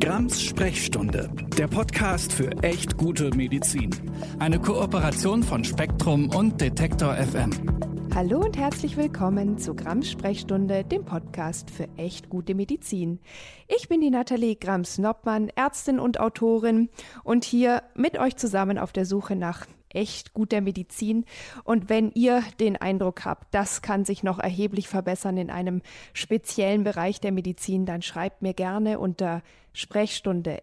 Grams Sprechstunde, der Podcast für echt gute Medizin. Eine Kooperation von Spektrum und Detektor FM. Hallo und herzlich willkommen zu Grams Sprechstunde, dem Podcast für echt gute Medizin. Ich bin die Nathalie Grams-Noppmann, Ärztin und Autorin und hier mit euch zusammen auf der Suche nach echt guter Medizin. Und wenn ihr den Eindruck habt, das kann sich noch erheblich verbessern in einem speziellen Bereich der Medizin, dann schreibt mir gerne unter Sprechstunde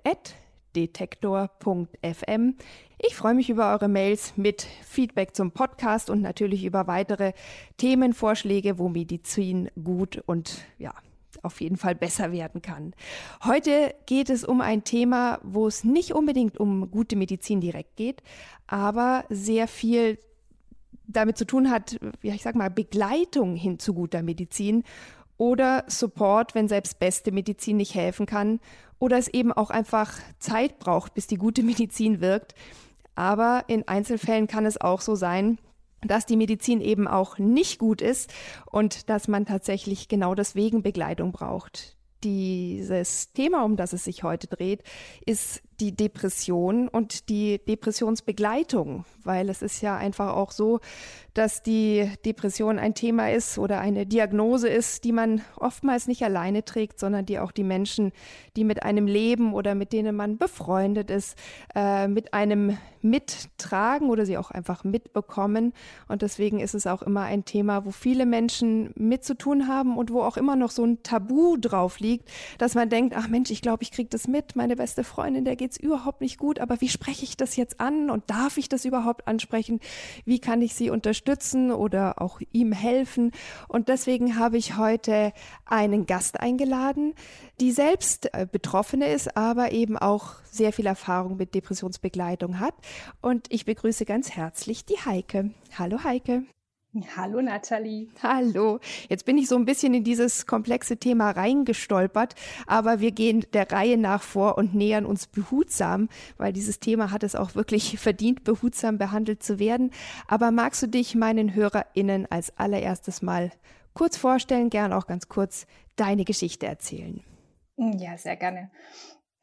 detektor.fm. Ich freue mich über eure Mails mit Feedback zum Podcast und natürlich über weitere Themenvorschläge, wo Medizin gut und ja, auf jeden Fall besser werden kann. Heute geht es um ein Thema, wo es nicht unbedingt um gute Medizin direkt geht, aber sehr viel damit zu tun hat, ja, ich sag mal, Begleitung hin zu guter Medizin oder Support, wenn selbst beste Medizin nicht helfen kann oder es eben auch einfach Zeit braucht, bis die gute Medizin wirkt. Aber in Einzelfällen kann es auch so sein, dass die Medizin eben auch nicht gut ist und dass man tatsächlich genau deswegen Begleitung braucht. Dieses Thema, um das es sich heute dreht, ist die Depression und die Depressionsbegleitung, weil es ist ja einfach auch so, dass die Depression ein Thema ist oder eine Diagnose ist, die man oftmals nicht alleine trägt, sondern die auch die Menschen, die mit einem leben oder mit denen man befreundet ist, äh, mit einem mittragen oder sie auch einfach mitbekommen. Und deswegen ist es auch immer ein Thema, wo viele Menschen mit zu tun haben und wo auch immer noch so ein Tabu drauf liegt, dass man denkt, ach Mensch, ich glaube, ich kriege das mit, meine beste Freundin, der geht geht's überhaupt nicht gut, aber wie spreche ich das jetzt an und darf ich das überhaupt ansprechen? Wie kann ich sie unterstützen oder auch ihm helfen? Und deswegen habe ich heute einen Gast eingeladen, die selbst äh, Betroffene ist, aber eben auch sehr viel Erfahrung mit Depressionsbegleitung hat. Und ich begrüße ganz herzlich die Heike. Hallo Heike. Hallo Nathalie. Hallo. Jetzt bin ich so ein bisschen in dieses komplexe Thema reingestolpert, aber wir gehen der Reihe nach vor und nähern uns behutsam, weil dieses Thema hat es auch wirklich verdient, behutsam behandelt zu werden. Aber magst du dich meinen HörerInnen als allererstes mal kurz vorstellen, gern auch ganz kurz deine Geschichte erzählen? Ja, sehr gerne.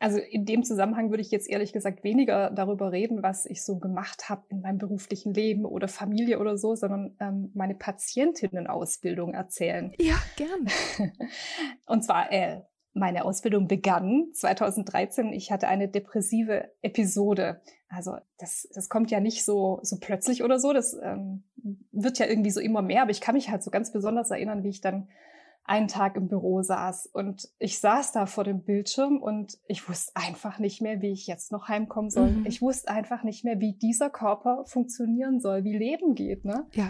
Also in dem Zusammenhang würde ich jetzt ehrlich gesagt weniger darüber reden, was ich so gemacht habe in meinem beruflichen Leben oder Familie oder so, sondern ähm, meine Patientinnenausbildung erzählen. Ja, gern. Und zwar, äh, meine Ausbildung begann 2013. Ich hatte eine depressive Episode. Also das, das kommt ja nicht so, so plötzlich oder so. Das ähm, wird ja irgendwie so immer mehr. Aber ich kann mich halt so ganz besonders erinnern, wie ich dann einen Tag im Büro saß und ich saß da vor dem Bildschirm und ich wusste einfach nicht mehr, wie ich jetzt noch heimkommen soll. Mhm. Ich wusste einfach nicht mehr, wie dieser Körper funktionieren soll, wie Leben geht. Ne? Ja.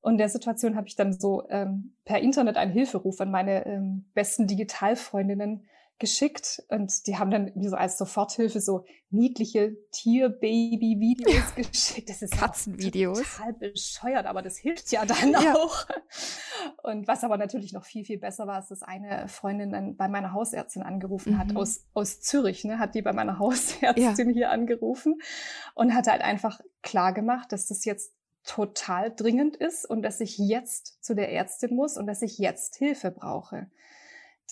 Und in der Situation habe ich dann so ähm, per Internet einen Hilferuf an meine ähm, besten Digitalfreundinnen geschickt und die haben dann wie so als Soforthilfe so niedliche Tier-Baby-Videos ja. geschickt. Das ist Katzenvideos. Total bescheuert, aber das hilft ja dann ja. auch. Und was aber natürlich noch viel, viel besser war, ist, dass eine Freundin dann bei meiner Hausärztin angerufen mhm. hat, aus, aus Zürich, ne, hat die bei meiner Hausärztin ja. hier angerufen und hat halt einfach klar gemacht, dass das jetzt total dringend ist und dass ich jetzt zu der Ärztin muss und dass ich jetzt Hilfe brauche.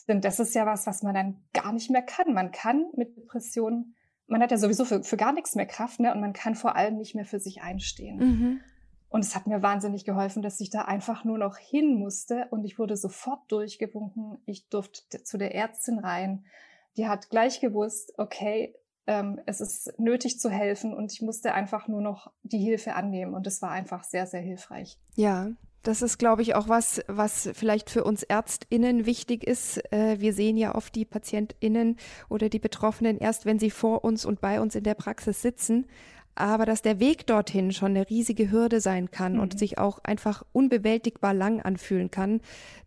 Denn das ist ja was, was man dann gar nicht mehr kann. Man kann mit Depressionen, man hat ja sowieso für, für gar nichts mehr Kraft, ne? Und man kann vor allem nicht mehr für sich einstehen. Mhm. Und es hat mir wahnsinnig geholfen, dass ich da einfach nur noch hin musste und ich wurde sofort durchgewunken. Ich durfte zu der Ärztin rein. Die hat gleich gewusst, okay, ähm, es ist nötig zu helfen und ich musste einfach nur noch die Hilfe annehmen und es war einfach sehr, sehr hilfreich. Ja, das ist, glaube ich, auch was, was vielleicht für uns ÄrztInnen wichtig ist. Äh, wir sehen ja oft die PatientInnen oder die Betroffenen erst, wenn sie vor uns und bei uns in der Praxis sitzen. Aber dass der Weg dorthin schon eine riesige Hürde sein kann mhm. und sich auch einfach unbewältigbar lang anfühlen kann,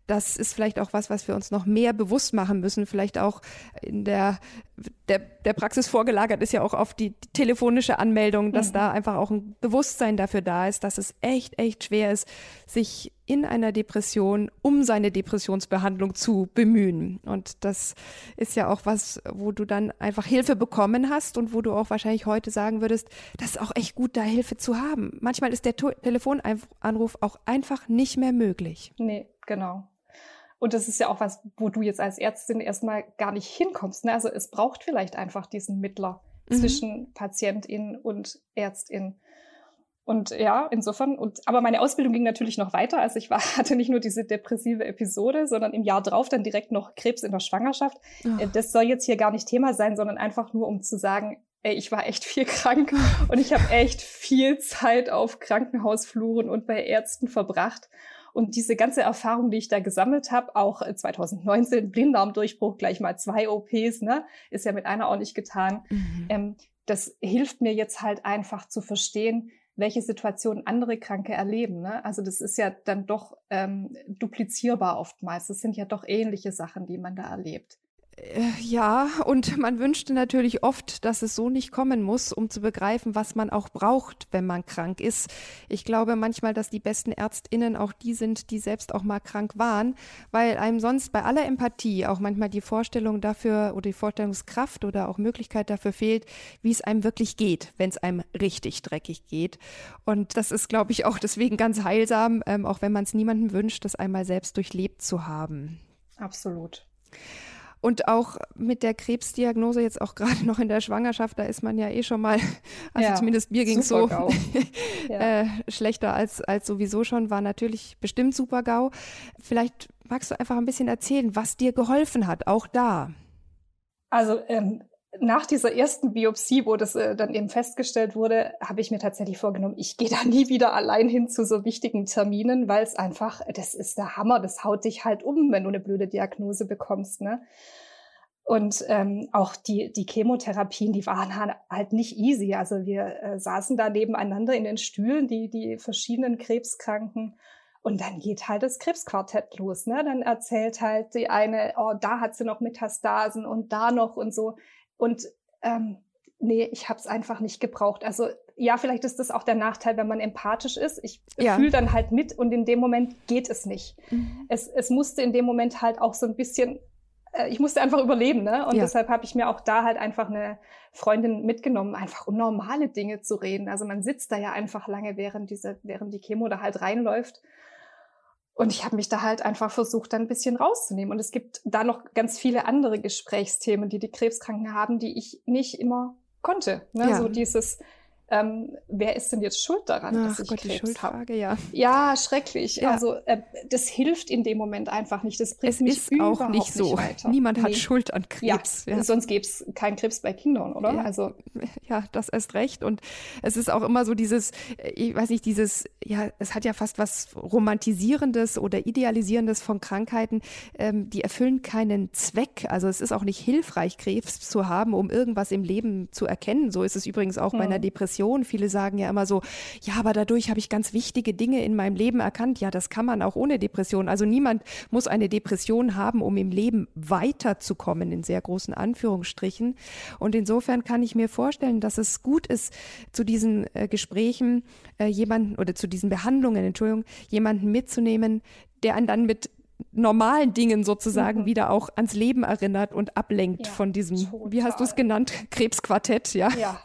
das ist vielleicht auch was, was wir uns noch mehr bewusst machen müssen. Vielleicht auch in der, der, der Praxis vorgelagert ist ja auch auf die, die telefonische Anmeldung, dass mhm. da einfach auch ein Bewusstsein dafür da ist, dass es echt, echt schwer ist, sich in einer Depression um seine Depressionsbehandlung zu bemühen. Und das ist ja auch was, wo du dann einfach Hilfe bekommen hast und wo du auch wahrscheinlich heute sagen würdest, das ist auch echt gut, da Hilfe zu haben. Manchmal ist der Telefonanruf auch einfach nicht mehr möglich. Nee, genau. Und das ist ja auch was, wo du jetzt als Ärztin erstmal gar nicht hinkommst. Ne? Also es braucht vielleicht einfach diesen Mittler mhm. zwischen Patientin und Ärztin. Und ja, insofern, und, aber meine Ausbildung ging natürlich noch weiter. Also ich war, hatte nicht nur diese depressive Episode, sondern im Jahr drauf dann direkt noch Krebs in der Schwangerschaft. Oh. Das soll jetzt hier gar nicht Thema sein, sondern einfach nur, um zu sagen, ey, ich war echt viel krank und ich habe echt viel Zeit auf Krankenhausfluren und bei Ärzten verbracht. Und diese ganze Erfahrung, die ich da gesammelt habe, auch 2019 Blinddarmdurchbruch, gleich mal zwei OPs, ne, ist ja mit einer auch nicht getan. Mhm. Ähm, das hilft mir jetzt halt einfach zu verstehen, welche Situationen andere Kranke erleben. Ne? Also das ist ja dann doch ähm, duplizierbar oftmals. Das sind ja doch ähnliche Sachen, die man da erlebt. Äh, ja, und man wünschte natürlich oft, dass es so nicht kommen muss, um zu begreifen, was man auch braucht, wenn man krank ist. Ich glaube manchmal, dass die besten Ärztinnen auch die sind, die selbst auch mal krank waren, weil einem sonst bei aller Empathie auch manchmal die Vorstellung dafür oder die Vorstellungskraft oder auch Möglichkeit dafür fehlt, wie es einem wirklich geht, wenn es einem richtig dreckig geht. Und das ist, glaube ich, auch deswegen ganz heilsam, ähm, auch wenn man es niemandem wünscht, das einmal selbst durchlebt zu haben. Absolut. Und auch mit der Krebsdiagnose jetzt auch gerade noch in der Schwangerschaft, da ist man ja eh schon mal, also ja, zumindest mir ging es so ja. äh, schlechter als, als sowieso schon, war natürlich bestimmt super GAU. Vielleicht magst du einfach ein bisschen erzählen, was dir geholfen hat, auch da. Also ähm, nach dieser ersten Biopsie, wo das äh, dann eben festgestellt wurde, habe ich mir tatsächlich vorgenommen, ich gehe da nie wieder allein hin zu so wichtigen Terminen, weil es einfach, das ist der Hammer, das haut dich halt um, wenn du eine blöde Diagnose bekommst. Ne? Und ähm, auch die, die Chemotherapien, die waren halt nicht easy. Also wir äh, saßen da nebeneinander in den Stühlen, die, die verschiedenen Krebskranken. Und dann geht halt das Krebsquartett los. Ne? Dann erzählt halt die eine, oh, da hat sie noch Metastasen und da noch und so. Und ähm, nee, ich habe es einfach nicht gebraucht. Also ja, vielleicht ist das auch der Nachteil, wenn man empathisch ist. Ich ja. fühle dann halt mit und in dem Moment geht es nicht. Mhm. Es, es musste in dem Moment halt auch so ein bisschen äh, ich musste einfach überleben, ne? Und ja. deshalb habe ich mir auch da halt einfach eine Freundin mitgenommen, einfach um normale Dinge zu reden. Also man sitzt da ja einfach lange, während diese, während die Chemo da halt reinläuft. Und ich habe mich da halt einfach versucht, dann ein bisschen rauszunehmen. Und es gibt da noch ganz viele andere Gesprächsthemen, die die Krebskranken haben, die ich nicht immer konnte. Ne? Ja. So dieses, ähm, wer ist denn jetzt schuld daran, Ach dass ich Gott, Krebs habe? Ja. ja, schrecklich. Ja. Also äh, das hilft in dem Moment einfach nicht. Das bringt es mich ist auch nicht so. Nicht Niemand nee. hat Schuld an Krebs. Ja, ja. sonst gäbe es keinen Krebs bei Kindern, oder? Ja. Also ja, das erst recht. Und es ist auch immer so dieses, äh, ich weiß nicht, dieses, ja, es hat ja fast was romantisierendes oder idealisierendes von Krankheiten. Ähm, die erfüllen keinen Zweck. Also es ist auch nicht hilfreich, Krebs zu haben, um irgendwas im Leben zu erkennen. So ist es übrigens auch hm. bei einer Depression Depression. Viele sagen ja immer so, ja, aber dadurch habe ich ganz wichtige Dinge in meinem Leben erkannt. Ja, das kann man auch ohne Depression. Also niemand muss eine Depression haben, um im Leben weiterzukommen, in sehr großen Anführungsstrichen. Und insofern kann ich mir vorstellen, dass es gut ist, zu diesen äh, Gesprächen äh, jemanden oder zu diesen Behandlungen, Entschuldigung, jemanden mitzunehmen, der einen dann mit normalen Dingen sozusagen mhm. wieder auch ans Leben erinnert und ablenkt ja, von diesem, total. wie hast du es genannt, Krebsquartett, ja? Ja.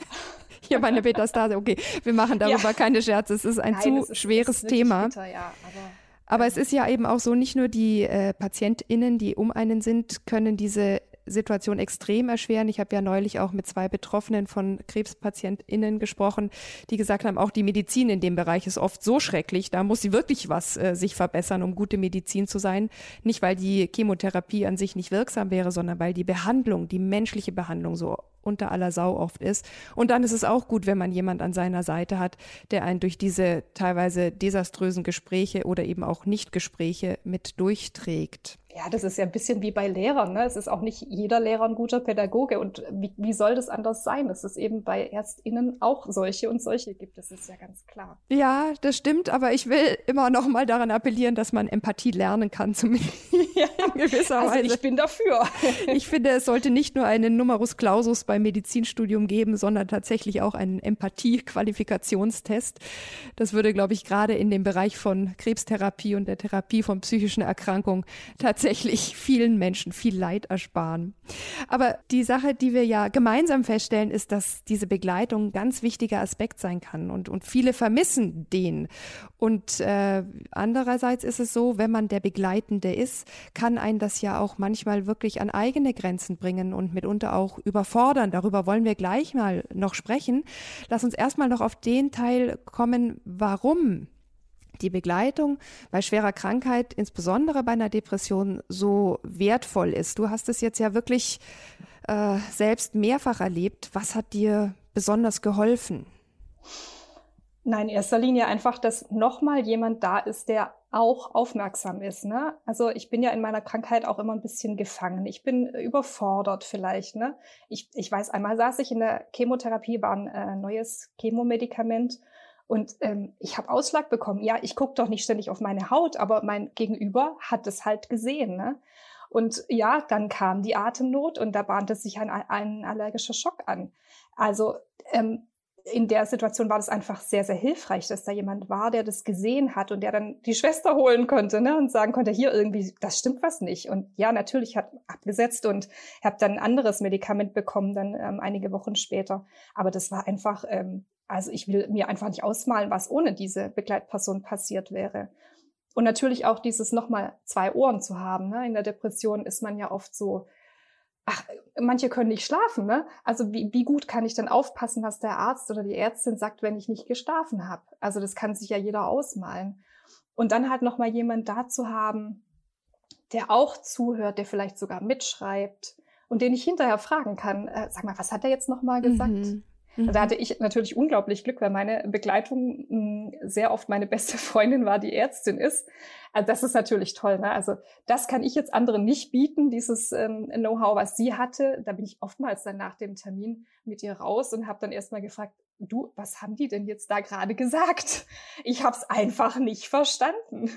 Hier meine Metastase. Okay, wir machen darüber ja. keine Scherze. Es ist ein Nein, zu ist, schweres Thema. Bitter, ja, aber, aber es ist ja eben auch so, nicht nur die äh, PatientInnen, die um einen sind, können diese Situation extrem erschweren. Ich habe ja neulich auch mit zwei Betroffenen von KrebspatientInnen gesprochen, die gesagt haben, auch die Medizin in dem Bereich ist oft so schrecklich, da muss sie wirklich was äh, sich verbessern, um gute Medizin zu sein. Nicht, weil die Chemotherapie an sich nicht wirksam wäre, sondern weil die Behandlung, die menschliche Behandlung so unter aller Sau oft ist. Und dann ist es auch gut, wenn man jemand an seiner Seite hat, der einen durch diese teilweise desaströsen Gespräche oder eben auch Nichtgespräche mit durchträgt. Ja, das ist ja ein bisschen wie bei Lehrern. Ne? Es ist auch nicht jeder Lehrer ein guter Pädagoge. Und wie, wie soll das anders sein? Dass es eben bei ErstInnen auch solche und solche gibt. Das ist ja ganz klar. Ja, das stimmt. Aber ich will immer noch mal daran appellieren, dass man Empathie lernen kann, zumindest ja, in gewisser also Weise. ich bin dafür. ich finde, es sollte nicht nur eine Numerus Clausus beim Medizinstudium geben, sondern tatsächlich auch einen Empathie-Qualifikationstest. Das würde, glaube ich, gerade in dem Bereich von Krebstherapie und der Therapie von psychischen Erkrankungen tatsächlich vielen Menschen viel Leid ersparen. Aber die Sache, die wir ja gemeinsam feststellen, ist, dass diese Begleitung ein ganz wichtiger Aspekt sein kann und, und viele vermissen den. Und äh, andererseits ist es so, wenn man der Begleitende ist, kann einen das ja auch manchmal wirklich an eigene Grenzen bringen und mitunter auch überfordern. Darüber wollen wir gleich mal noch sprechen. Lass uns erstmal noch auf den Teil kommen, warum die Begleitung bei schwerer Krankheit, insbesondere bei einer Depression, so wertvoll ist. Du hast es jetzt ja wirklich äh, selbst mehrfach erlebt. Was hat dir besonders geholfen? Nein, in erster Linie einfach, dass nochmal jemand da ist, der auch aufmerksam ist. Ne? Also ich bin ja in meiner Krankheit auch immer ein bisschen gefangen. Ich bin überfordert vielleicht. Ne? Ich, ich weiß, einmal saß ich in der Chemotherapie, war ein äh, neues Chemomedikament und ähm, ich habe Ausschlag bekommen. Ja, ich gucke doch nicht ständig auf meine Haut, aber mein Gegenüber hat es halt gesehen. Ne? Und ja, dann kam die Atemnot und da bahnte sich ein, ein allergischer Schock an. Also ähm, in der Situation war das einfach sehr, sehr hilfreich, dass da jemand war, der das gesehen hat und der dann die Schwester holen konnte ne, und sagen konnte, hier irgendwie, das stimmt was nicht. Und ja, natürlich hat abgesetzt und habe dann ein anderes Medikament bekommen, dann ähm, einige Wochen später. Aber das war einfach, ähm, also ich will mir einfach nicht ausmalen, was ohne diese Begleitperson passiert wäre. Und natürlich auch dieses nochmal zwei Ohren zu haben. Ne? In der Depression ist man ja oft so, ach, manche können nicht schlafen, ne? Also wie, wie gut kann ich denn aufpassen, was der Arzt oder die Ärztin sagt, wenn ich nicht geschlafen habe? Also das kann sich ja jeder ausmalen. Und dann halt nochmal jemand da zu haben, der auch zuhört, der vielleicht sogar mitschreibt und den ich hinterher fragen kann, äh, sag mal, was hat er jetzt nochmal gesagt? Mhm. Also da mhm. hatte ich natürlich unglaublich Glück, weil meine Begleitung mh, hm, sehr oft meine beste Freundin war, die Ärztin ist. Also das ist natürlich toll. Ne? Also das kann ich jetzt anderen nicht bieten, dieses ähm, Know-how, was sie hatte. Da bin ich oftmals dann nach dem Termin mit ihr raus und habe dann erstmal gefragt, du, was haben die denn jetzt da gerade gesagt? Ich habe es einfach nicht verstanden.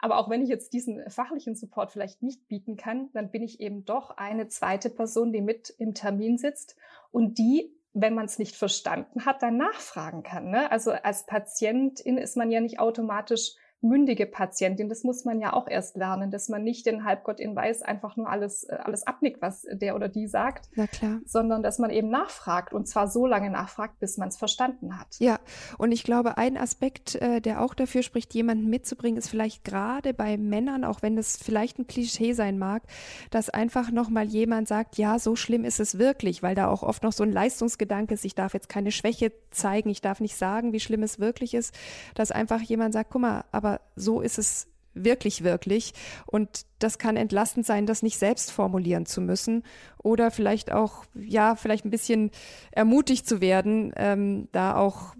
Aber auch wenn ich jetzt diesen fachlichen Support vielleicht nicht bieten kann, dann bin ich eben doch eine zweite Person, die mit im Termin sitzt und die wenn man es nicht verstanden hat, dann nachfragen kann. Ne? Also als Patientin ist man ja nicht automatisch mündige Patientin. Das muss man ja auch erst lernen, dass man nicht den Halbgott in Weiß einfach nur alles, äh, alles abnickt, was der oder die sagt, Na klar. sondern dass man eben nachfragt und zwar so lange nachfragt, bis man es verstanden hat. Ja, und ich glaube, ein Aspekt, äh, der auch dafür spricht, jemanden mitzubringen, ist vielleicht gerade bei Männern, auch wenn das vielleicht ein Klischee sein mag, dass einfach nochmal jemand sagt, ja, so schlimm ist es wirklich, weil da auch oft noch so ein Leistungsgedanke ist, ich darf jetzt keine Schwäche zeigen, ich darf nicht sagen, wie schlimm es wirklich ist, dass einfach jemand sagt, guck mal, aber so ist es wirklich, wirklich. Und das kann entlastend sein, das nicht selbst formulieren zu müssen oder vielleicht auch, ja, vielleicht ein bisschen ermutigt zu werden, ähm, da auch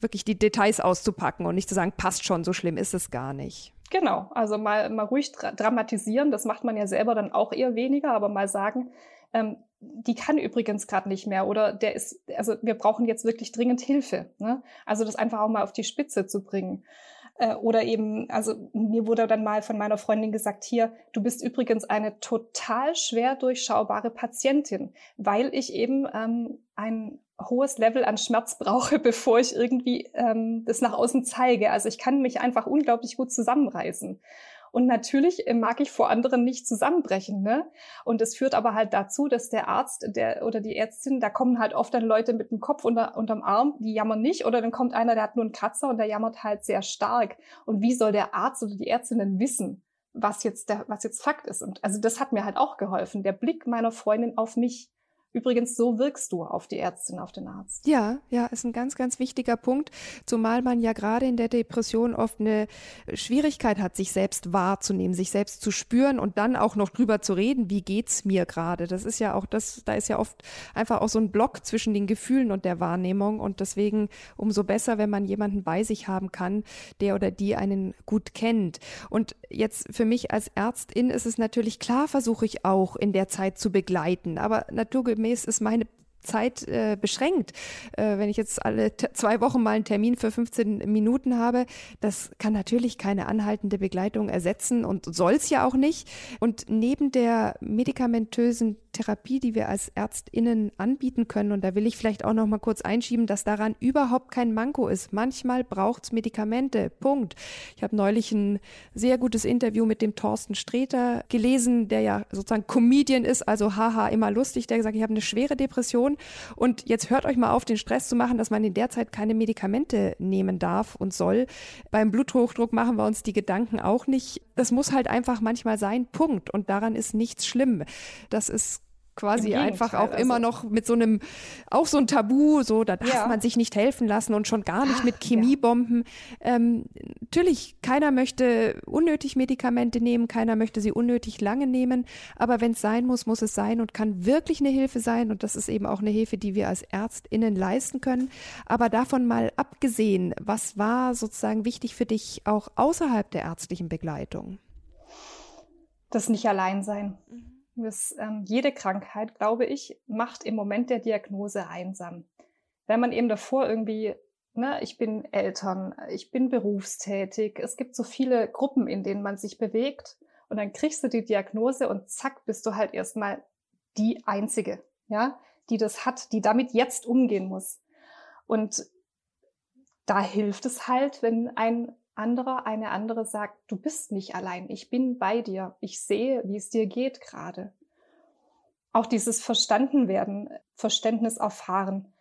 wirklich die Details auszupacken und nicht zu sagen, passt schon, so schlimm ist es gar nicht. Genau, also mal, mal ruhig dra dramatisieren, das macht man ja selber dann auch eher weniger, aber mal sagen, ähm, die kann übrigens gerade nicht mehr oder der ist, also wir brauchen jetzt wirklich dringend Hilfe. Ne? Also das einfach auch mal auf die Spitze zu bringen. Äh, oder eben, also mir wurde dann mal von meiner Freundin gesagt, hier, du bist übrigens eine total schwer durchschaubare Patientin, weil ich eben ähm, ein hohes Level an Schmerz brauche, bevor ich irgendwie ähm, das nach außen zeige. Also ich kann mich einfach unglaublich gut zusammenreißen. Und natürlich äh, mag ich vor anderen nicht zusammenbrechen. Ne? Und es führt aber halt dazu, dass der Arzt der, oder die Ärztin, da kommen halt oft dann Leute mit dem Kopf unter, unterm Arm, die jammern nicht. Oder dann kommt einer, der hat nur einen Kratzer und der jammert halt sehr stark. Und wie soll der Arzt oder die Ärztin denn wissen, was jetzt, der, was jetzt Fakt ist? Und also das hat mir halt auch geholfen. Der Blick meiner Freundin auf mich Übrigens, so wirkst du auf die Ärztin, auf den Arzt. Ja, ja, ist ein ganz, ganz wichtiger Punkt, zumal man ja gerade in der Depression oft eine Schwierigkeit hat, sich selbst wahrzunehmen, sich selbst zu spüren und dann auch noch drüber zu reden, wie geht's mir gerade. Das ist ja auch das, da ist ja oft einfach auch so ein Block zwischen den Gefühlen und der Wahrnehmung und deswegen umso besser, wenn man jemanden bei sich haben kann, der oder die einen gut kennt. Und jetzt für mich als Ärztin ist es natürlich klar, versuche ich auch in der Zeit zu begleiten, aber naturgemäß naturgemäß ist meine Zeit äh, beschränkt. Äh, wenn ich jetzt alle zwei Wochen mal einen Termin für 15 Minuten habe, das kann natürlich keine anhaltende Begleitung ersetzen und soll es ja auch nicht. Und neben der medikamentösen Therapie, die wir als ÄrztInnen anbieten können, und da will ich vielleicht auch noch mal kurz einschieben, dass daran überhaupt kein Manko ist. Manchmal braucht es Medikamente. Punkt. Ich habe neulich ein sehr gutes Interview mit dem Thorsten Streter gelesen, der ja sozusagen Comedian ist, also haha, immer lustig, der gesagt, ich habe eine schwere Depression und jetzt hört euch mal auf, den Stress zu machen, dass man in der Zeit keine Medikamente nehmen darf und soll. Beim Bluthochdruck machen wir uns die Gedanken auch nicht. Das muss halt einfach manchmal sein. Punkt. Und daran ist nichts schlimm. Das ist quasi einfach auch also. immer noch mit so einem, auch so ein Tabu, so, da darf ja. man sich nicht helfen lassen und schon gar nicht mit Chemiebomben. Ja. Ähm, natürlich, keiner möchte unnötig Medikamente nehmen, keiner möchte sie unnötig lange nehmen, aber wenn es sein muss, muss es sein und kann wirklich eine Hilfe sein und das ist eben auch eine Hilfe, die wir als ÄrztInnen leisten können. Aber davon mal abgesehen, was war sozusagen wichtig für dich auch außerhalb der ärztlichen Begleitung? Das nicht allein sein. Mhm das, ähm, jede Krankheit, glaube ich, macht im Moment der Diagnose einsam. Wenn man eben davor irgendwie, ne, ich bin Eltern, ich bin berufstätig, es gibt so viele Gruppen, in denen man sich bewegt und dann kriegst du die Diagnose und zack, bist du halt erstmal die Einzige, ja, die das hat, die damit jetzt umgehen muss. Und da hilft es halt, wenn ein anderer, eine andere sagt, du bist nicht allein, ich bin bei dir, ich sehe, wie es dir geht gerade. Auch dieses Verstanden werden, Verständnis erfahren.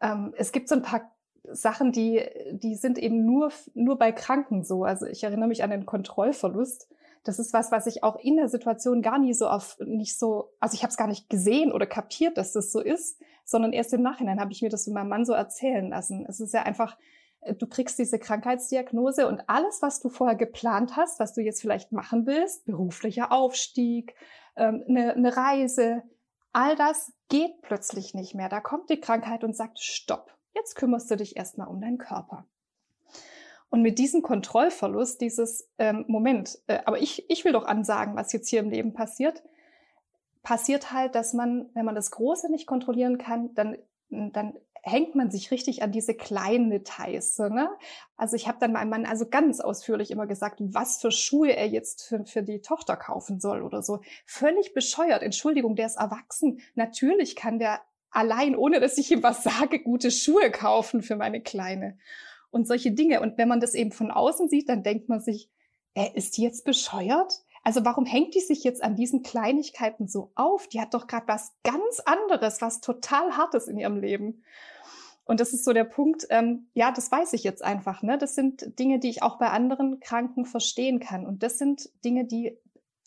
Ähm, es gibt so ein paar Sachen, die, die sind eben nur, nur bei Kranken so. Also ich erinnere mich an den Kontrollverlust. Das ist was, was ich auch in der Situation gar nie so auf, nicht so, also ich habe es gar nicht gesehen oder kapiert, dass das so ist, sondern erst im Nachhinein habe ich mir das mit meinem Mann so erzählen lassen. Es ist ja einfach, du kriegst diese Krankheitsdiagnose und alles, was du vorher geplant hast, was du jetzt vielleicht machen willst, beruflicher Aufstieg, ähm, eine, eine Reise, all das geht plötzlich nicht mehr. Da kommt die Krankheit und sagt, stopp, jetzt kümmerst du dich erstmal um deinen Körper. Und mit diesem Kontrollverlust, dieses ähm, Moment, äh, aber ich, ich will doch ansagen, was jetzt hier im Leben passiert, passiert halt, dass man, wenn man das Große nicht kontrollieren kann, dann, dann hängt man sich richtig an diese kleinen Details. Ne? Also ich habe dann meinem Mann also ganz ausführlich immer gesagt, was für Schuhe er jetzt für, für die Tochter kaufen soll oder so. Völlig bescheuert. Entschuldigung, der ist erwachsen. Natürlich kann der allein, ohne dass ich ihm was sage, gute Schuhe kaufen für meine Kleine. Und solche Dinge. Und wenn man das eben von außen sieht, dann denkt man sich, er ist jetzt bescheuert? Also warum hängt die sich jetzt an diesen Kleinigkeiten so auf? Die hat doch gerade was ganz anderes, was total Hartes in ihrem Leben. Und das ist so der Punkt, ähm, ja, das weiß ich jetzt einfach. Ne? Das sind Dinge, die ich auch bei anderen Kranken verstehen kann. Und das sind Dinge, die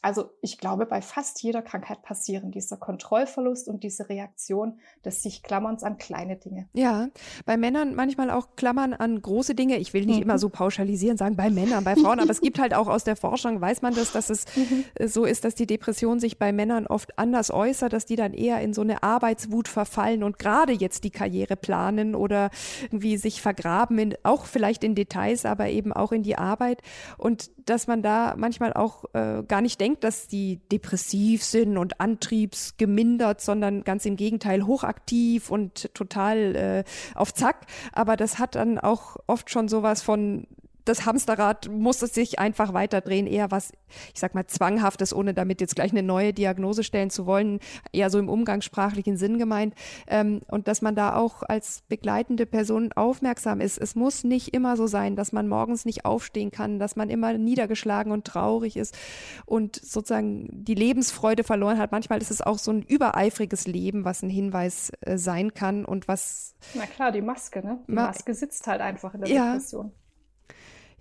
also ich glaube, bei fast jeder Krankheit passieren dieser Kontrollverlust und diese Reaktion des sich Klammerns an kleine Dinge. Ja, bei Männern manchmal auch Klammern an große Dinge. Ich will nicht mhm. immer so pauschalisieren, sagen bei Männern, bei Frauen, aber es gibt halt auch aus der Forschung, weiß man das, dass es mhm. so ist, dass die Depression sich bei Männern oft anders äußert, dass die dann eher in so eine Arbeitswut verfallen und gerade jetzt die Karriere planen oder irgendwie sich vergraben, in, auch vielleicht in Details, aber eben auch in die Arbeit und dass man da manchmal auch äh, gar nicht denkt, denkt, dass die depressiv sind und antriebsgemindert, sondern ganz im Gegenteil hochaktiv und total äh, auf Zack. Aber das hat dann auch oft schon sowas von das Hamsterrad muss es sich einfach weiterdrehen, eher was, ich sag mal, zwanghaftes, ohne damit jetzt gleich eine neue Diagnose stellen zu wollen, eher so im umgangssprachlichen Sinn gemeint. Ähm, und dass man da auch als begleitende Person aufmerksam ist. Es muss nicht immer so sein, dass man morgens nicht aufstehen kann, dass man immer niedergeschlagen und traurig ist und sozusagen die Lebensfreude verloren hat. Manchmal ist es auch so ein übereifriges Leben, was ein Hinweis äh, sein kann und was. Na klar, die Maske, ne? Die Maske sitzt halt einfach in der ja, Depression.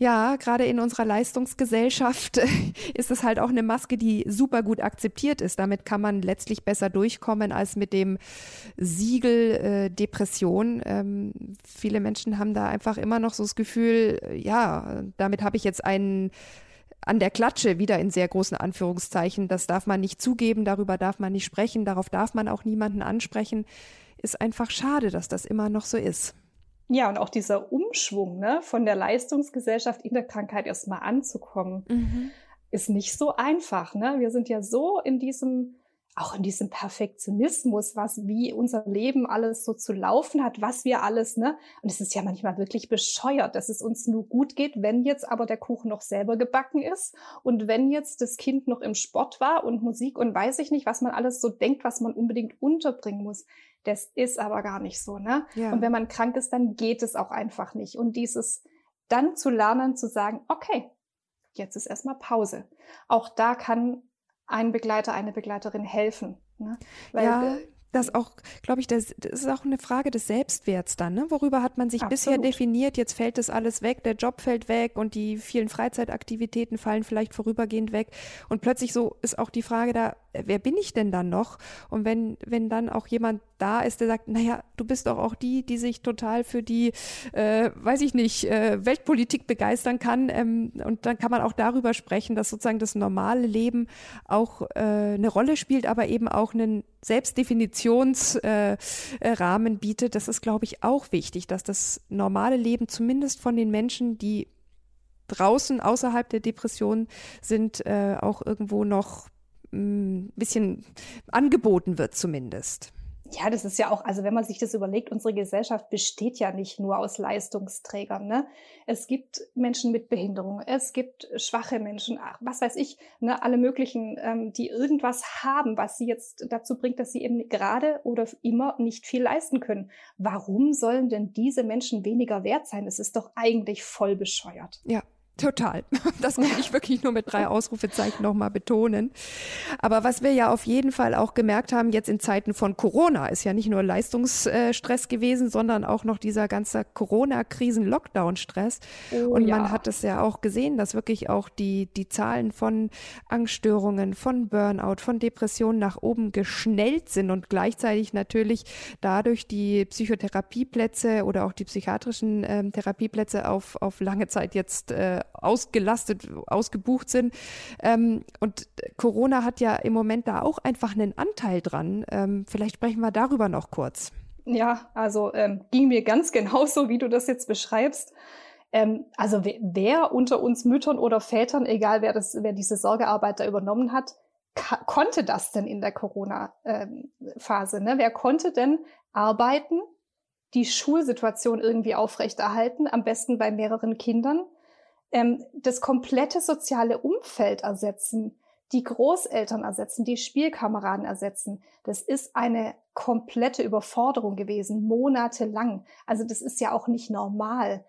Ja, gerade in unserer Leistungsgesellschaft ist es halt auch eine Maske, die super gut akzeptiert ist. Damit kann man letztlich besser durchkommen als mit dem Siegel äh, Depression. Ähm, viele Menschen haben da einfach immer noch so das Gefühl, äh, ja, damit habe ich jetzt einen an der Klatsche wieder in sehr großen Anführungszeichen. Das darf man nicht zugeben, darüber darf man nicht sprechen, darauf darf man auch niemanden ansprechen. Ist einfach schade, dass das immer noch so ist. Ja, und auch dieser Umschwung ne, von der Leistungsgesellschaft in der Krankheit erstmal anzukommen, mhm. ist nicht so einfach. Ne? Wir sind ja so in diesem auch in diesem Perfektionismus, was wie unser Leben alles so zu laufen hat, was wir alles, ne? Und es ist ja manchmal wirklich bescheuert, dass es uns nur gut geht, wenn jetzt aber der Kuchen noch selber gebacken ist und wenn jetzt das Kind noch im Sport war und Musik und weiß ich nicht, was man alles so denkt, was man unbedingt unterbringen muss. Das ist aber gar nicht so, ne? Ja. Und wenn man krank ist, dann geht es auch einfach nicht. Und dieses dann zu lernen, zu sagen, okay, jetzt ist erstmal Pause. Auch da kann ein Begleiter, eine Begleiterin helfen. Ne? Weil, ja. Äh, das auch, glaube ich, das, das, ist auch eine Frage des Selbstwerts dann. Ne? Worüber hat man sich Absolut. bisher definiert? Jetzt fällt das alles weg, der Job fällt weg und die vielen Freizeitaktivitäten fallen vielleicht vorübergehend weg. Und plötzlich so ist auch die Frage da, wer bin ich denn dann noch? Und wenn, wenn dann auch jemand da ist, der sagt, naja, du bist doch auch die, die sich total für die, äh, weiß ich nicht, äh, Weltpolitik begeistern kann. Ähm, und dann kann man auch darüber sprechen, dass sozusagen das normale Leben auch äh, eine Rolle spielt, aber eben auch einen Selbstdefinitionsrahmen äh, bietet. Das ist, glaube ich, auch wichtig, dass das normale Leben zumindest von den Menschen, die draußen außerhalb der Depression sind, äh, auch irgendwo noch ein bisschen angeboten wird zumindest. Ja, das ist ja auch, also wenn man sich das überlegt, unsere Gesellschaft besteht ja nicht nur aus Leistungsträgern. Ne? Es gibt Menschen mit Behinderung, es gibt schwache Menschen, ach, was weiß ich, ne, alle möglichen, ähm, die irgendwas haben, was sie jetzt dazu bringt, dass sie eben gerade oder immer nicht viel leisten können. Warum sollen denn diese Menschen weniger wert sein? Das ist doch eigentlich voll bescheuert. Ja, Total. Das kann ich wirklich nur mit drei Ausrufezeichen nochmal betonen. Aber was wir ja auf jeden Fall auch gemerkt haben, jetzt in Zeiten von Corona, ist ja nicht nur Leistungsstress gewesen, sondern auch noch dieser ganze Corona-Krisen-Lockdown-Stress. Oh, Und man ja. hat es ja auch gesehen, dass wirklich auch die, die Zahlen von Angststörungen, von Burnout, von Depressionen nach oben geschnellt sind und gleichzeitig natürlich dadurch die Psychotherapieplätze oder auch die psychiatrischen äh, Therapieplätze auf, auf lange Zeit jetzt äh, ausgelastet, ausgebucht sind. Ähm, und Corona hat ja im Moment da auch einfach einen Anteil dran. Ähm, vielleicht sprechen wir darüber noch kurz. Ja, also ähm, ging mir ganz genauso, wie du das jetzt beschreibst. Ähm, also wer, wer, unter uns Müttern oder Vätern, egal wer das, wer diese Sorgearbeit da übernommen hat, konnte das denn in der Corona-Phase? Ähm, ne? Wer konnte denn arbeiten, die Schulsituation irgendwie aufrechterhalten, am besten bei mehreren Kindern? Ähm, das komplette soziale Umfeld ersetzen, die Großeltern ersetzen, die Spielkameraden ersetzen. Das ist eine komplette Überforderung gewesen, monatelang. Also das ist ja auch nicht normal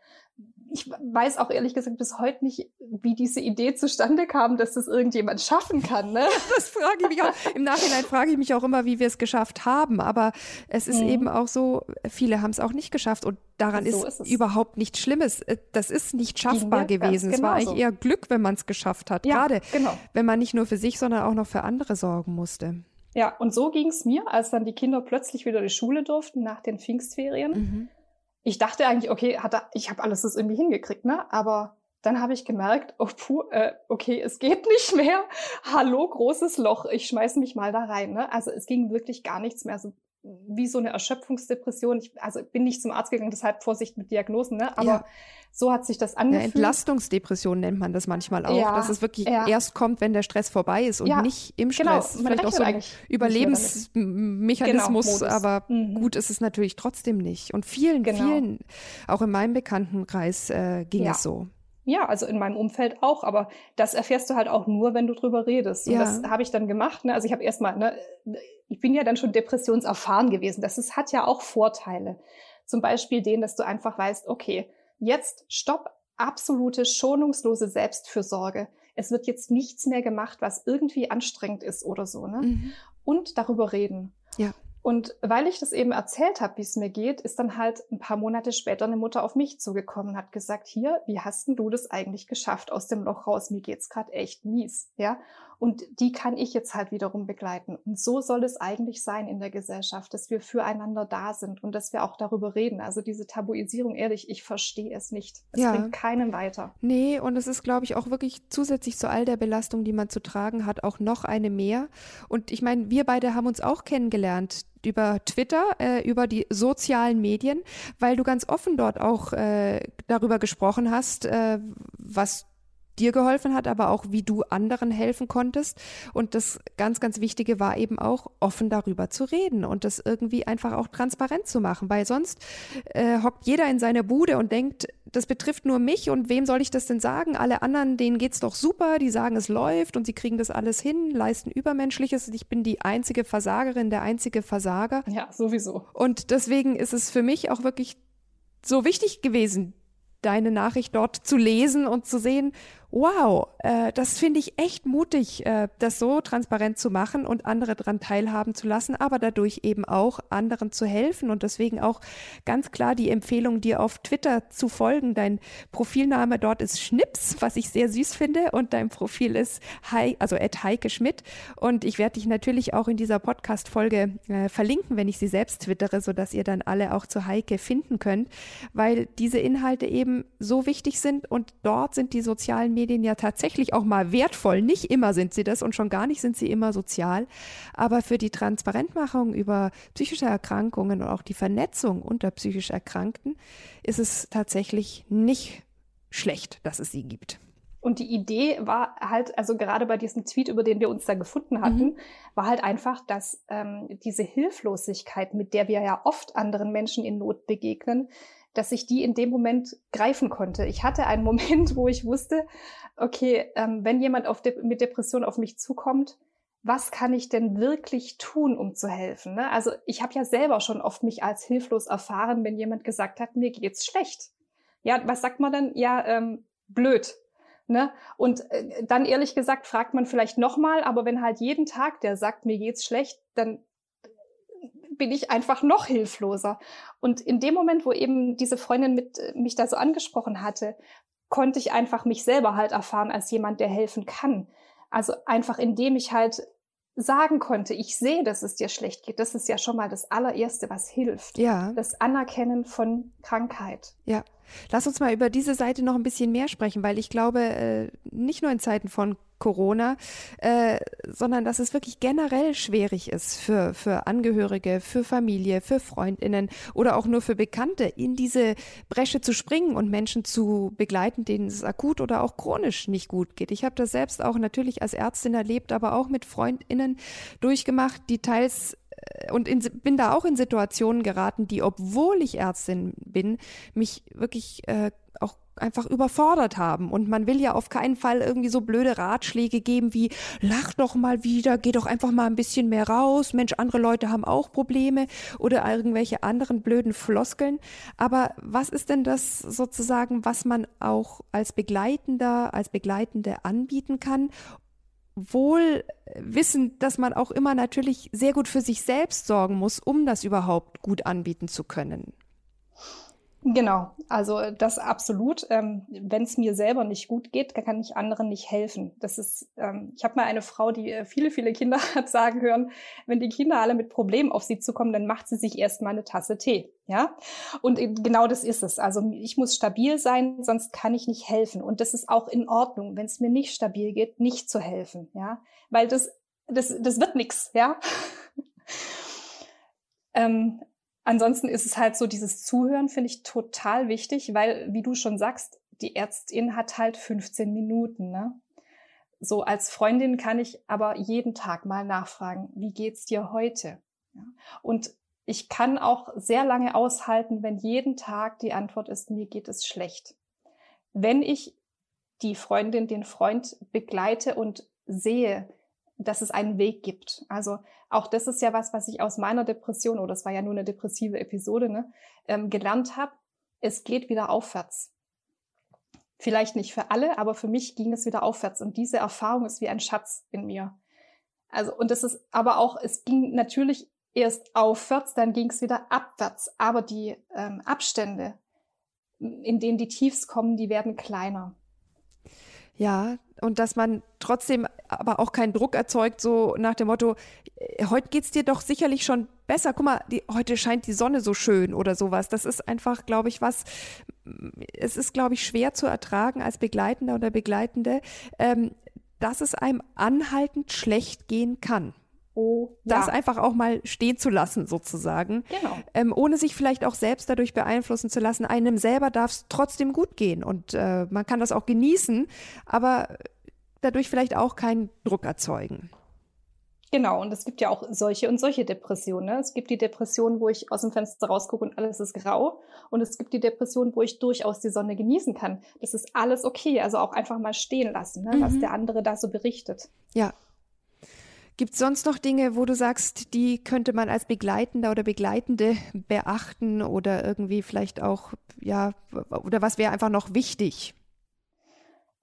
ich weiß auch ehrlich gesagt bis heute nicht, wie diese Idee zustande kam, dass das irgendjemand schaffen kann. Ne? Das frage ich mich auch. Im Nachhinein frage ich mich auch immer, wie wir es geschafft haben. Aber es ist mhm. eben auch so, viele haben es auch nicht geschafft. Und daran so ist, ist überhaupt nichts Schlimmes. Äh, das ist nicht schaffbar gewesen. Es war eigentlich eher Glück, wenn man es geschafft hat. Ja, Gerade genau. wenn man nicht nur für sich, sondern auch noch für andere sorgen musste. Ja, und so ging es mir, als dann die Kinder plötzlich wieder in die Schule durften nach den Pfingstferien. Mhm ich dachte eigentlich, okay, hat er, ich habe alles das irgendwie hingekriegt, ne? Aber dann habe ich gemerkt, oh puh, äh, okay, es geht nicht mehr. Hallo, großes Loch, ich schmeiß mich mal da rein. Ne? Also es ging wirklich gar nichts mehr. So wie so eine Erschöpfungsdepression. Ich, also bin nicht zum Arzt gegangen, deshalb Vorsicht mit Diagnosen, ne? Aber ja. so hat sich das angefühlt. Ja, Entlastungsdepression nennt man das manchmal auch, ja, dass es wirklich ja. erst kommt, wenn der Stress vorbei ist und nicht im genau, Stress. Genau, Vielleicht auch so ein Überlebensmechanismus, genau, aber mhm. gut ist es natürlich trotzdem nicht. Und vielen, genau. vielen, auch in meinem Bekanntenkreis äh, ging es so. Ja, also in meinem Umfeld auch, aber das erfährst du halt auch nur, wenn du drüber redest. Und ja. das habe ich dann gemacht. Ne? Also ich habe erstmal, ne, ich bin ja dann schon depressionserfahren gewesen. Das ist, hat ja auch Vorteile. Zum Beispiel den, dass du einfach weißt, okay, jetzt stopp, absolute schonungslose Selbstfürsorge. Es wird jetzt nichts mehr gemacht, was irgendwie anstrengend ist oder so. Ne? Mhm. Und darüber reden. Ja. Und weil ich das eben erzählt habe, wie es mir geht, ist dann halt ein paar Monate später eine Mutter auf mich zugekommen und hat gesagt, hier, wie hast denn du das eigentlich geschafft aus dem Loch raus? Mir geht's gerade echt mies, ja? Und die kann ich jetzt halt wiederum begleiten. Und so soll es eigentlich sein in der Gesellschaft, dass wir füreinander da sind und dass wir auch darüber reden. Also diese Tabuisierung, ehrlich, ich verstehe es nicht. Es ja. bringt keinen weiter. Nee, und es ist, glaube ich, auch wirklich zusätzlich zu all der Belastung, die man zu tragen hat, auch noch eine mehr. Und ich meine, wir beide haben uns auch kennengelernt über Twitter, äh, über die sozialen Medien, weil du ganz offen dort auch äh, darüber gesprochen hast, äh, was dir geholfen hat, aber auch wie du anderen helfen konntest. Und das ganz, ganz Wichtige war eben auch, offen darüber zu reden und das irgendwie einfach auch transparent zu machen, weil sonst äh, hockt jeder in seiner Bude und denkt, das betrifft nur mich und wem soll ich das denn sagen? Alle anderen, denen geht's doch super, die sagen, es läuft und sie kriegen das alles hin, leisten Übermenschliches. Ich bin die einzige Versagerin, der einzige Versager. Ja, sowieso. Und deswegen ist es für mich auch wirklich so wichtig gewesen, deine Nachricht dort zu lesen und zu sehen, wow, äh, das finde ich echt mutig, äh, das so transparent zu machen und andere daran teilhaben zu lassen, aber dadurch eben auch anderen zu helfen und deswegen auch ganz klar die Empfehlung, dir auf Twitter zu folgen. Dein Profilname dort ist Schnips, was ich sehr süß finde und dein Profil ist Hei, also at Heike Schmidt und ich werde dich natürlich auch in dieser Podcast-Folge äh, verlinken, wenn ich sie selbst twittere, sodass ihr dann alle auch zu Heike finden könnt, weil diese Inhalte eben so wichtig sind und dort sind die sozialen Medien Medien ja tatsächlich auch mal wertvoll. Nicht immer sind sie das und schon gar nicht sind sie immer sozial. Aber für die Transparentmachung über psychische Erkrankungen und auch die Vernetzung unter psychisch Erkrankten ist es tatsächlich nicht schlecht, dass es sie gibt. Und die Idee war halt, also gerade bei diesem Tweet, über den wir uns da gefunden hatten, mhm. war halt einfach, dass ähm, diese Hilflosigkeit, mit der wir ja oft anderen Menschen in Not begegnen, dass ich die in dem Moment greifen konnte. Ich hatte einen Moment, wo ich wusste, okay, ähm, wenn jemand De mit Depression auf mich zukommt, was kann ich denn wirklich tun, um zu helfen? Ne? Also ich habe ja selber schon oft mich als hilflos erfahren, wenn jemand gesagt hat, mir geht's schlecht. Ja, was sagt man dann? Ja, ähm, blöd. Ne? Und äh, dann ehrlich gesagt fragt man vielleicht nochmal, aber wenn halt jeden Tag der sagt, mir geht's schlecht, dann bin ich einfach noch hilfloser. Und in dem Moment, wo eben diese Freundin mit, äh, mich da so angesprochen hatte, konnte ich einfach mich selber halt erfahren als jemand, der helfen kann. Also einfach indem ich halt sagen konnte, ich sehe, dass es dir schlecht geht. Das ist ja schon mal das allererste, was hilft. Ja. Das Anerkennen von Krankheit. Ja. Lass uns mal über diese Seite noch ein bisschen mehr sprechen, weil ich glaube, äh, nicht nur in Zeiten von Corona, äh, sondern dass es wirklich generell schwierig ist für, für Angehörige, für Familie, für Freundinnen oder auch nur für Bekannte, in diese Bresche zu springen und Menschen zu begleiten, denen es akut oder auch chronisch nicht gut geht. Ich habe das selbst auch natürlich als Ärztin erlebt, aber auch mit Freundinnen durchgemacht, die teils und in, bin da auch in Situationen geraten, die, obwohl ich Ärztin bin, mich wirklich äh, auch einfach überfordert haben. Und man will ja auf keinen Fall irgendwie so blöde Ratschläge geben wie, lach doch mal wieder, geh doch einfach mal ein bisschen mehr raus, Mensch, andere Leute haben auch Probleme oder irgendwelche anderen blöden Floskeln. Aber was ist denn das sozusagen, was man auch als Begleitender, als Begleitende anbieten kann, wohl wissend, dass man auch immer natürlich sehr gut für sich selbst sorgen muss, um das überhaupt gut anbieten zu können. Genau, also das absolut. Ähm, Wenn es mir selber nicht gut geht, kann ich anderen nicht helfen. Das ist, ähm, ich habe mal eine Frau, die äh, viele, viele Kinder hat sagen hören, wenn die Kinder alle mit Problemen auf sie zukommen, dann macht sie sich erstmal eine Tasse Tee. Ja, und genau das ist es. Also ich muss stabil sein, sonst kann ich nicht helfen. Und das ist auch in Ordnung, wenn es mir nicht stabil geht, nicht zu helfen. Ja, weil das, das, das wird nichts. Ja. Ähm, Ansonsten ist es halt so, dieses Zuhören finde ich total wichtig, weil, wie du schon sagst, die Ärztin hat halt 15 Minuten, ne? So als Freundin kann ich aber jeden Tag mal nachfragen, wie geht's dir heute? Und ich kann auch sehr lange aushalten, wenn jeden Tag die Antwort ist, mir geht es schlecht. Wenn ich die Freundin, den Freund begleite und sehe, dass es einen Weg gibt. Also auch das ist ja was, was ich aus meiner Depression, oder das war ja nur eine depressive Episode, ne, ähm, gelernt habe. Es geht wieder aufwärts. Vielleicht nicht für alle, aber für mich ging es wieder aufwärts. Und diese Erfahrung ist wie ein Schatz in mir. Also, und das ist aber auch, es ging natürlich erst aufwärts, dann ging es wieder abwärts. Aber die ähm, Abstände, in denen die Tiefs kommen, die werden kleiner. Ja, und dass man trotzdem aber auch keinen Druck erzeugt, so nach dem Motto, äh, heute geht es dir doch sicherlich schon besser. Guck mal, die, heute scheint die Sonne so schön oder sowas. Das ist einfach, glaube ich, was, es ist, glaube ich, schwer zu ertragen als Begleitender oder Begleitende, ähm, dass es einem anhaltend schlecht gehen kann. Oh, das ja. einfach auch mal stehen zu lassen, sozusagen. Genau. Ähm, ohne sich vielleicht auch selbst dadurch beeinflussen zu lassen. Einem selber darf es trotzdem gut gehen und äh, man kann das auch genießen, aber dadurch vielleicht auch keinen Druck erzeugen. Genau, und es gibt ja auch solche und solche Depressionen. Ne? Es gibt die Depression, wo ich aus dem Fenster rausgucke und alles ist grau. Und es gibt die Depression, wo ich durchaus die Sonne genießen kann. Das ist alles okay. Also auch einfach mal stehen lassen, ne? mhm. was der andere da so berichtet. Ja. Gibt es sonst noch Dinge, wo du sagst, die könnte man als Begleitender oder Begleitende beachten oder irgendwie vielleicht auch, ja, oder was wäre einfach noch wichtig?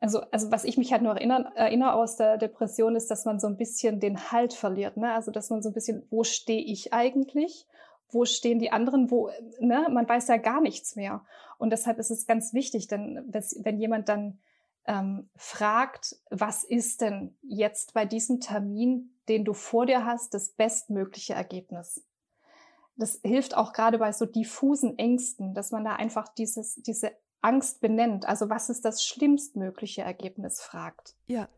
Also, also was ich mich halt noch erinnern, erinnere aus der Depression ist, dass man so ein bisschen den Halt verliert. Ne? Also dass man so ein bisschen, wo stehe ich eigentlich? Wo stehen die anderen? Wo, ne? Man weiß ja gar nichts mehr. Und deshalb ist es ganz wichtig, denn wenn jemand dann ähm, fragt, was ist denn jetzt bei diesem Termin, den du vor dir hast, das bestmögliche Ergebnis? Das hilft auch gerade bei so diffusen Ängsten, dass man da einfach dieses, diese Angst benennt. Also was ist das schlimmstmögliche Ergebnis, fragt. Ja.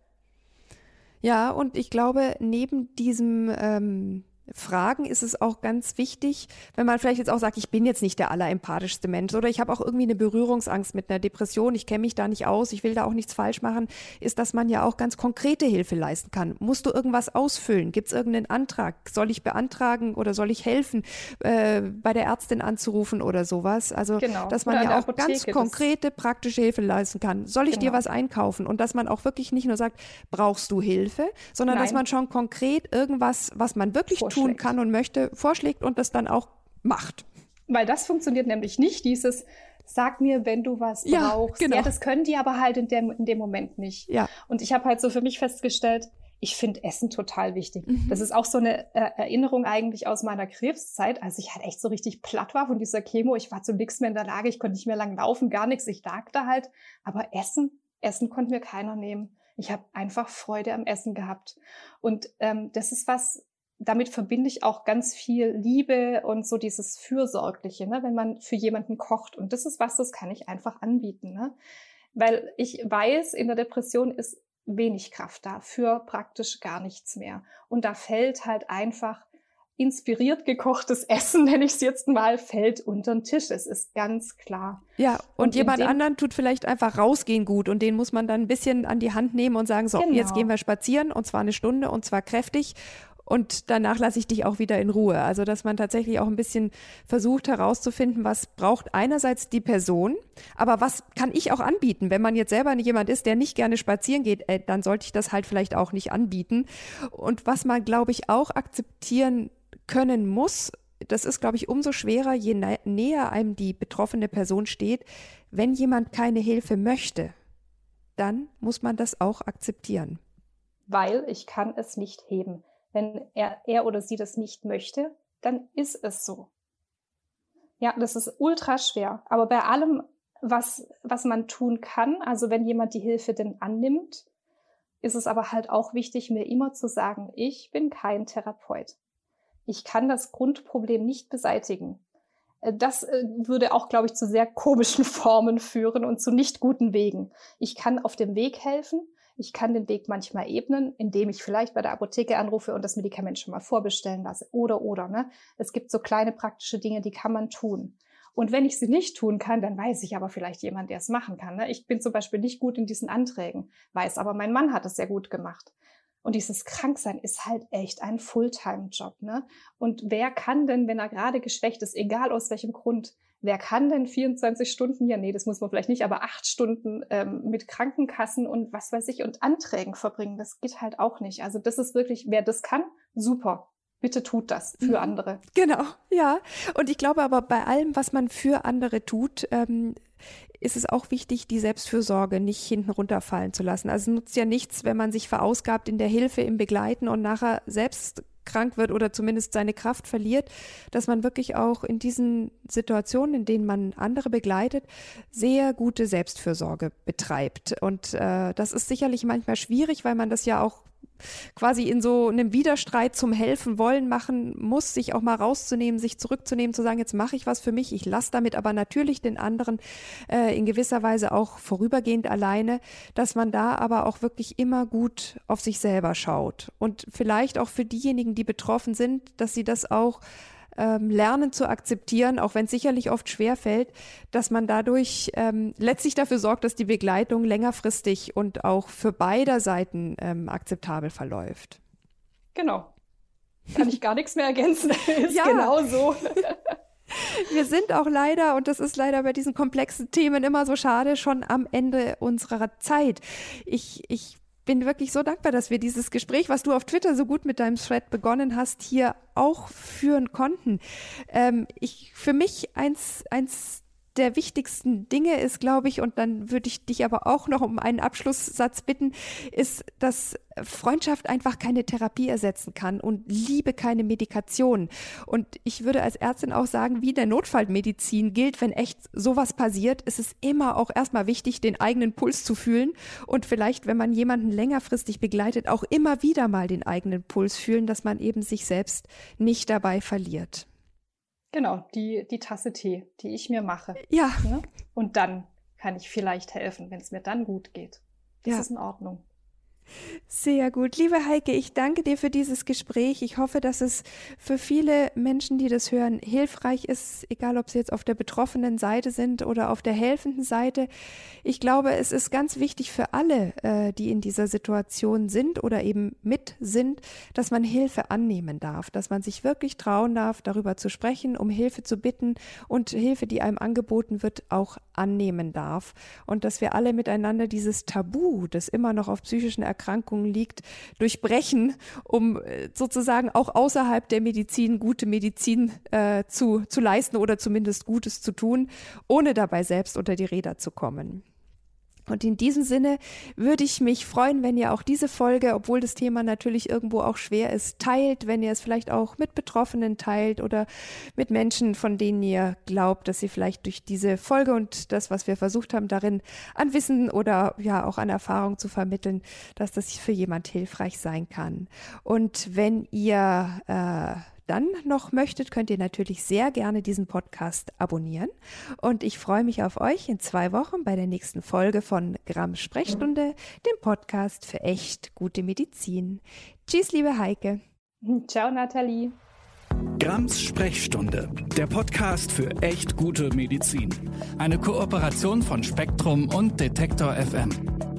Ja, und ich glaube, neben diesem ähm, Fragen ist es auch ganz wichtig, wenn man vielleicht jetzt auch sagt, ich bin jetzt nicht der allerempathischste Mensch oder ich habe auch irgendwie eine Berührungsangst mit einer Depression, ich kenne mich da nicht aus, ich will da auch nichts falsch machen, ist, dass man ja auch ganz konkrete Hilfe leisten kann. Musst du irgendwas ausfüllen? Gibt es irgendeinen Antrag? Soll ich beantragen oder soll ich helfen, äh, bei der Ärztin anzurufen oder sowas? Also, genau. dass man ja auch Apotheke, ganz konkrete, praktische Hilfe leisten kann. Soll ich genau. dir was einkaufen? Und dass man auch wirklich nicht nur sagt, brauchst du Hilfe, sondern Nein. dass man schon konkret irgendwas, was man wirklich tut, tun kann und möchte, vorschlägt und das dann auch macht. Weil das funktioniert nämlich nicht, dieses Sag mir, wenn du was ja, brauchst. Genau. Ja, das können die aber halt in dem, in dem Moment nicht. Ja. Und ich habe halt so für mich festgestellt, ich finde Essen total wichtig. Mhm. Das ist auch so eine äh, Erinnerung eigentlich aus meiner Krebszeit, als ich halt echt so richtig platt war von dieser Chemo. Ich war zu nichts mehr in der Lage, ich konnte nicht mehr lang laufen, gar nichts. Ich lag da halt. Aber Essen, Essen konnte mir keiner nehmen. Ich habe einfach Freude am Essen gehabt. Und ähm, das ist was, damit verbinde ich auch ganz viel Liebe und so dieses Fürsorgliche, ne? wenn man für jemanden kocht. Und das ist was, das kann ich einfach anbieten. Ne? Weil ich weiß, in der Depression ist wenig Kraft da, für praktisch gar nichts mehr. Und da fällt halt einfach inspiriert gekochtes Essen, nenne ich es jetzt mal, fällt unter den Tisch. Es ist ganz klar. Ja, und, und jemand anderen tut vielleicht einfach rausgehen gut und den muss man dann ein bisschen an die Hand nehmen und sagen, so, genau. jetzt gehen wir spazieren und zwar eine Stunde und zwar kräftig und danach lasse ich dich auch wieder in Ruhe. Also, dass man tatsächlich auch ein bisschen versucht herauszufinden, was braucht einerseits die Person, aber was kann ich auch anbieten? Wenn man jetzt selber jemand ist, der nicht gerne spazieren geht, äh, dann sollte ich das halt vielleicht auch nicht anbieten. Und was man, glaube ich, auch akzeptieren können muss, das ist, glaube ich, umso schwerer, je näher einem die betroffene Person steht, wenn jemand keine Hilfe möchte, dann muss man das auch akzeptieren. Weil ich kann es nicht heben. Wenn er, er oder sie das nicht möchte, dann ist es so. Ja, das ist ultra schwer. Aber bei allem, was, was man tun kann, also wenn jemand die Hilfe denn annimmt, ist es aber halt auch wichtig, mir immer zu sagen, ich bin kein Therapeut. Ich kann das Grundproblem nicht beseitigen. Äh, das äh, würde auch, glaube ich, zu sehr komischen Formen führen und zu nicht guten Wegen. Ich kann auf dem Weg helfen, ich kann den Weg manchmal ebnen, indem ich vielleicht bei der Apotheke anrufe und das Medikament schon mal vorbestellen lasse. Oder, oder, ne? Es gibt so kleine praktische Dinge, die kann man tun. Und wenn ich sie nicht tun kann, dann weiß ich aber vielleicht jemand, der es machen kann. Ne? Ich bin zum Beispiel nicht gut in diesen Anträgen, weiß aber, mein Mann hat es sehr gut gemacht. Und dieses Kranksein ist halt echt ein Fulltime-Job. Ne? Und wer kann denn, wenn er gerade geschwächt ist, egal aus welchem Grund, wer kann denn 24 Stunden, ja, nee, das muss man vielleicht nicht, aber acht Stunden ähm, mit Krankenkassen und was weiß ich und Anträgen verbringen? Das geht halt auch nicht. Also das ist wirklich, wer das kann, super. Bitte tut das für mhm. andere. Genau, ja. Und ich glaube aber bei allem, was man für andere tut, ähm, ist es auch wichtig, die Selbstfürsorge nicht hinten runterfallen zu lassen. Also es nutzt ja nichts, wenn man sich verausgabt in der Hilfe, im Begleiten und nachher selbst krank wird oder zumindest seine Kraft verliert, dass man wirklich auch in diesen Situationen, in denen man andere begleitet, sehr gute Selbstfürsorge betreibt. Und äh, das ist sicherlich manchmal schwierig, weil man das ja auch quasi in so einem Widerstreit zum Helfen wollen machen muss, sich auch mal rauszunehmen, sich zurückzunehmen, zu sagen, jetzt mache ich was für mich, ich lasse damit aber natürlich den anderen äh, in gewisser Weise auch vorübergehend alleine, dass man da aber auch wirklich immer gut auf sich selber schaut. Und vielleicht auch für diejenigen, die betroffen sind, dass sie das auch ähm, lernen zu akzeptieren, auch wenn es sicherlich oft schwer fällt, dass man dadurch ähm, letztlich dafür sorgt, dass die Begleitung längerfristig und auch für beide Seiten ähm, akzeptabel verläuft. Genau. Kann ich gar nichts mehr ergänzen. ist ja. genau so. Wir sind auch leider, und das ist leider bei diesen komplexen Themen immer so schade, schon am Ende unserer Zeit. Ich, ich bin wirklich so dankbar, dass wir dieses Gespräch, was du auf Twitter so gut mit deinem Thread begonnen hast, hier auch führen konnten. Ähm, ich, für mich eins, eins der wichtigsten Dinge ist, glaube ich, und dann würde ich dich aber auch noch um einen Abschlusssatz bitten, ist, dass Freundschaft einfach keine Therapie ersetzen kann und Liebe keine Medikation. Und ich würde als Ärztin auch sagen, wie der Notfallmedizin gilt, wenn echt sowas passiert, ist es immer auch erstmal wichtig, den eigenen Puls zu fühlen und vielleicht, wenn man jemanden längerfristig begleitet, auch immer wieder mal den eigenen Puls fühlen, dass man eben sich selbst nicht dabei verliert. Genau, die, die Tasse Tee, die ich mir mache. Ja. Ne? Und dann kann ich vielleicht helfen, wenn es mir dann gut geht. Das ja. ist in Ordnung. Sehr gut. Liebe Heike, ich danke dir für dieses Gespräch. Ich hoffe, dass es für viele Menschen, die das hören, hilfreich ist, egal ob sie jetzt auf der betroffenen Seite sind oder auf der helfenden Seite. Ich glaube, es ist ganz wichtig für alle, äh, die in dieser Situation sind oder eben mit sind, dass man Hilfe annehmen darf, dass man sich wirklich trauen darf, darüber zu sprechen, um Hilfe zu bitten und Hilfe, die einem angeboten wird, auch annehmen darf. Und dass wir alle miteinander dieses Tabu, das immer noch auf psychischen Erkrankungen Erkrankungen liegt, durchbrechen, um äh, sozusagen auch außerhalb der Medizin gute Medizin äh, zu, zu leisten oder zumindest Gutes zu tun, ohne dabei selbst unter die Räder zu kommen. Und in diesem Sinne würde ich mich freuen, wenn ihr auch diese Folge, obwohl das Thema natürlich irgendwo auch schwer ist, teilt, wenn ihr es vielleicht auch mit Betroffenen teilt oder mit Menschen, von denen ihr glaubt, dass sie vielleicht durch diese Folge und das, was wir versucht haben, darin an Wissen oder ja auch an Erfahrung zu vermitteln, dass das für jemand hilfreich sein kann. Und wenn ihr äh, dann noch möchtet, könnt ihr natürlich sehr gerne diesen Podcast abonnieren. Und ich freue mich auf euch in zwei Wochen bei der nächsten Folge von Gramm Sprechstunde, dem Podcast für echt gute Medizin. Tschüss, liebe Heike. Ciao, Nathalie. Grams Sprechstunde, der Podcast für echt gute Medizin. Eine Kooperation von Spektrum und Detektor FM.